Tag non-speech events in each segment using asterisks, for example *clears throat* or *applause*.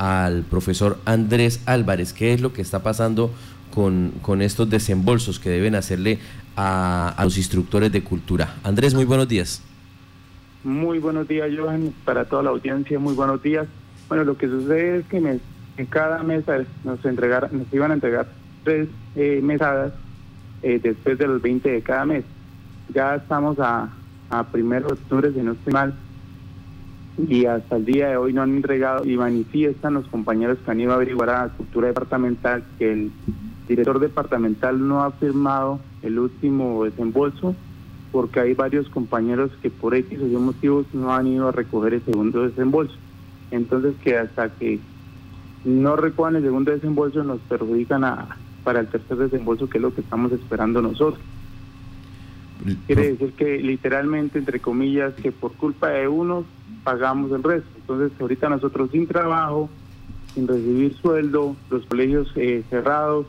al profesor Andrés Álvarez. ¿Qué es lo que está pasando con, con estos desembolsos que deben hacerle a, los instructores de cultura? Andrés, muy buenos días. Muy buenos días, Johan, para toda la audiencia, muy buenos días. Bueno, lo que sucede es que en cada mesa nos, entregar, nos iban a entregar tres eh, mesadas eh, después de los 20 de cada mes. Ya estamos a, a primero octubre, si no estoy mal, y hasta el día de hoy no han entregado y manifiestan los compañeros que han ido a averiguar a la cultura departamental que el director departamental no ha firmado el último desembolso porque hay varios compañeros que por X o Y motivos no han ido a recoger el segundo desembolso. Entonces que hasta que no recojan el segundo desembolso nos perjudican a, para el tercer desembolso que es lo que estamos esperando nosotros. Quiere decir que literalmente, entre comillas, que por culpa de unos pagamos el resto. Entonces, ahorita nosotros sin trabajo, sin recibir sueldo, los colegios eh, cerrados,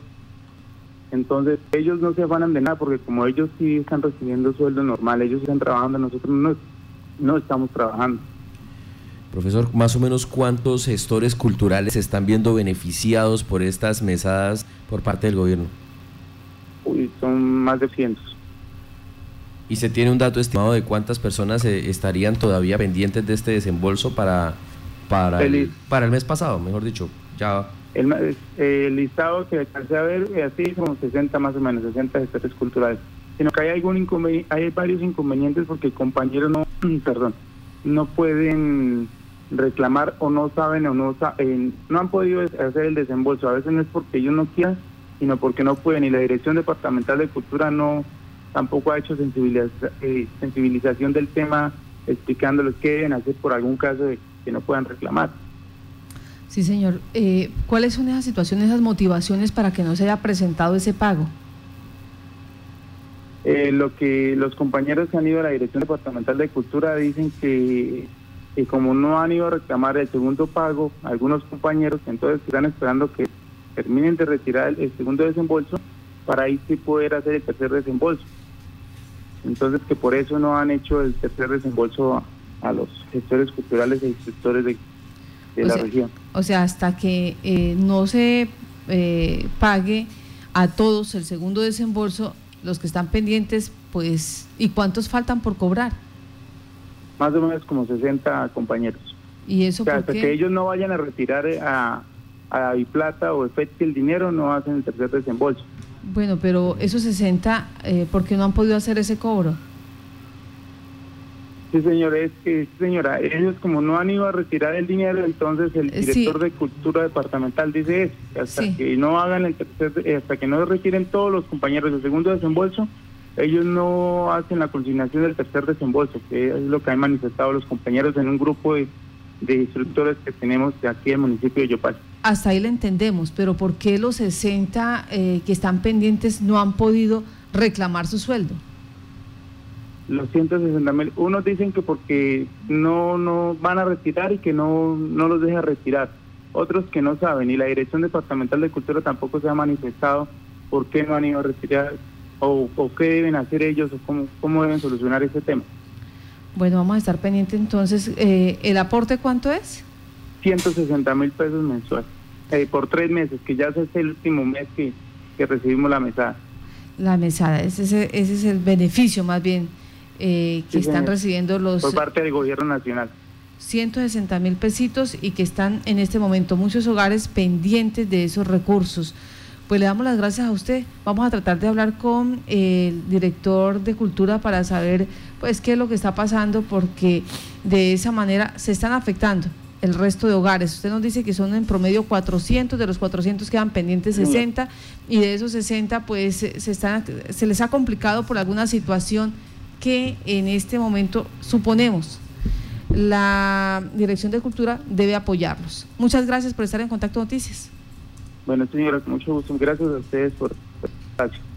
entonces ellos no se van de nada porque como ellos sí están recibiendo sueldo normal, ellos están trabajando, nosotros no, no estamos trabajando. Profesor, más o menos cuántos gestores culturales están viendo beneficiados por estas mesadas por parte del gobierno? Uy, son más de cientos. ¿Y se tiene un dato estimado de cuántas personas eh, estarían todavía pendientes de este desembolso para, para, el, para el mes pasado, mejor dicho? Ya. El, el listado que alcancé a ver, eh, así como 60 más o menos, 60 gestores culturales. Sino que hay, algún hay varios inconvenientes porque compañeros no, *clears throat* perdón, no pueden reclamar o no saben o no, saben, no han podido hacer el desembolso. A veces no es porque ellos no quieran, sino porque no pueden. Y la Dirección Departamental de Cultura no tampoco ha hecho eh, sensibilización del tema explicándoles qué deben hacer por algún caso de que no puedan reclamar. Sí, señor. Eh, ¿Cuáles son esas situaciones, esas motivaciones para que no se haya presentado ese pago? Eh, lo que los compañeros que han ido a la Dirección Departamental de Cultura dicen que, como no han ido a reclamar el segundo pago, algunos compañeros entonces están esperando que terminen de retirar el segundo desembolso para ahí sí poder hacer el tercer desembolso. Entonces que por eso no han hecho el tercer desembolso a, los gestores culturales e instructores de, la región. O sea, hasta que eh, no se eh, pague a todos el segundo desembolso, los que están pendientes, pues, ¿y cuántos faltan por cobrar? Más o menos como 60 compañeros. ¿Y eso hasta que ellos no vayan a retirar a, a Biplata o efecto el dinero, no hacen el tercer desembolso. Bueno, pero esos 60, eh, ¿por qué no han podido hacer ese cobro? Sí, señora, es que, señora, ellos como no han ido a retirar el dinero, entonces el eh, director de Cultura Departamental dice eso, hasta que no hagan el tercer, eh, hasta que no retiren todos los compañeros del segundo desembolso, ellos no hacen la consignación del tercer desembolso, que es lo que han manifestado los compañeros en un grupo de, de instructores que tenemos de aquí en el municipio de Yopal hasta ahí le entendemos, pero ¿por qué los 60 eh, que están pendientes no han podido reclamar su sueldo? Los 160 mil, unos dicen que porque no, no van a retirar y que no, no los deja retirar, otros que no saben, y la Dirección Departamental de Cultura tampoco se ha manifestado por qué no han ido a retirar o, qué deben hacer ellos o cómo, cómo deben solucionar ese tema. Bueno, vamos a estar pendientes entonces. Eh, ¿El aporte cuánto es? 160 mil pesos mensuales eh, por tres meses, que ya es el último mes que, recibimos la mesada. La mesada, ese, ese, es el beneficio más bien eh, que están recibiendo los... Por parte del gobierno nacional. 160 mil pesitos y que están en este momento muchos hogares pendientes de esos recursos. Pues le damos las gracias a usted. Vamos a tratar de hablar con el director de Cultura para saber pues qué es lo que está pasando porque de esa manera se están afectando el resto de hogares. Usted nos dice que son en promedio 400, de los 400 quedan pendientes 60 y de esos 60 pues se, están, se les ha complicado por alguna situación que en este momento suponemos la Dirección de Cultura debe apoyarlos. Muchas gracias por estar en Contacto Noticias. Bueno, señora, con mucho gusto. Gracias a ustedes por el espacio.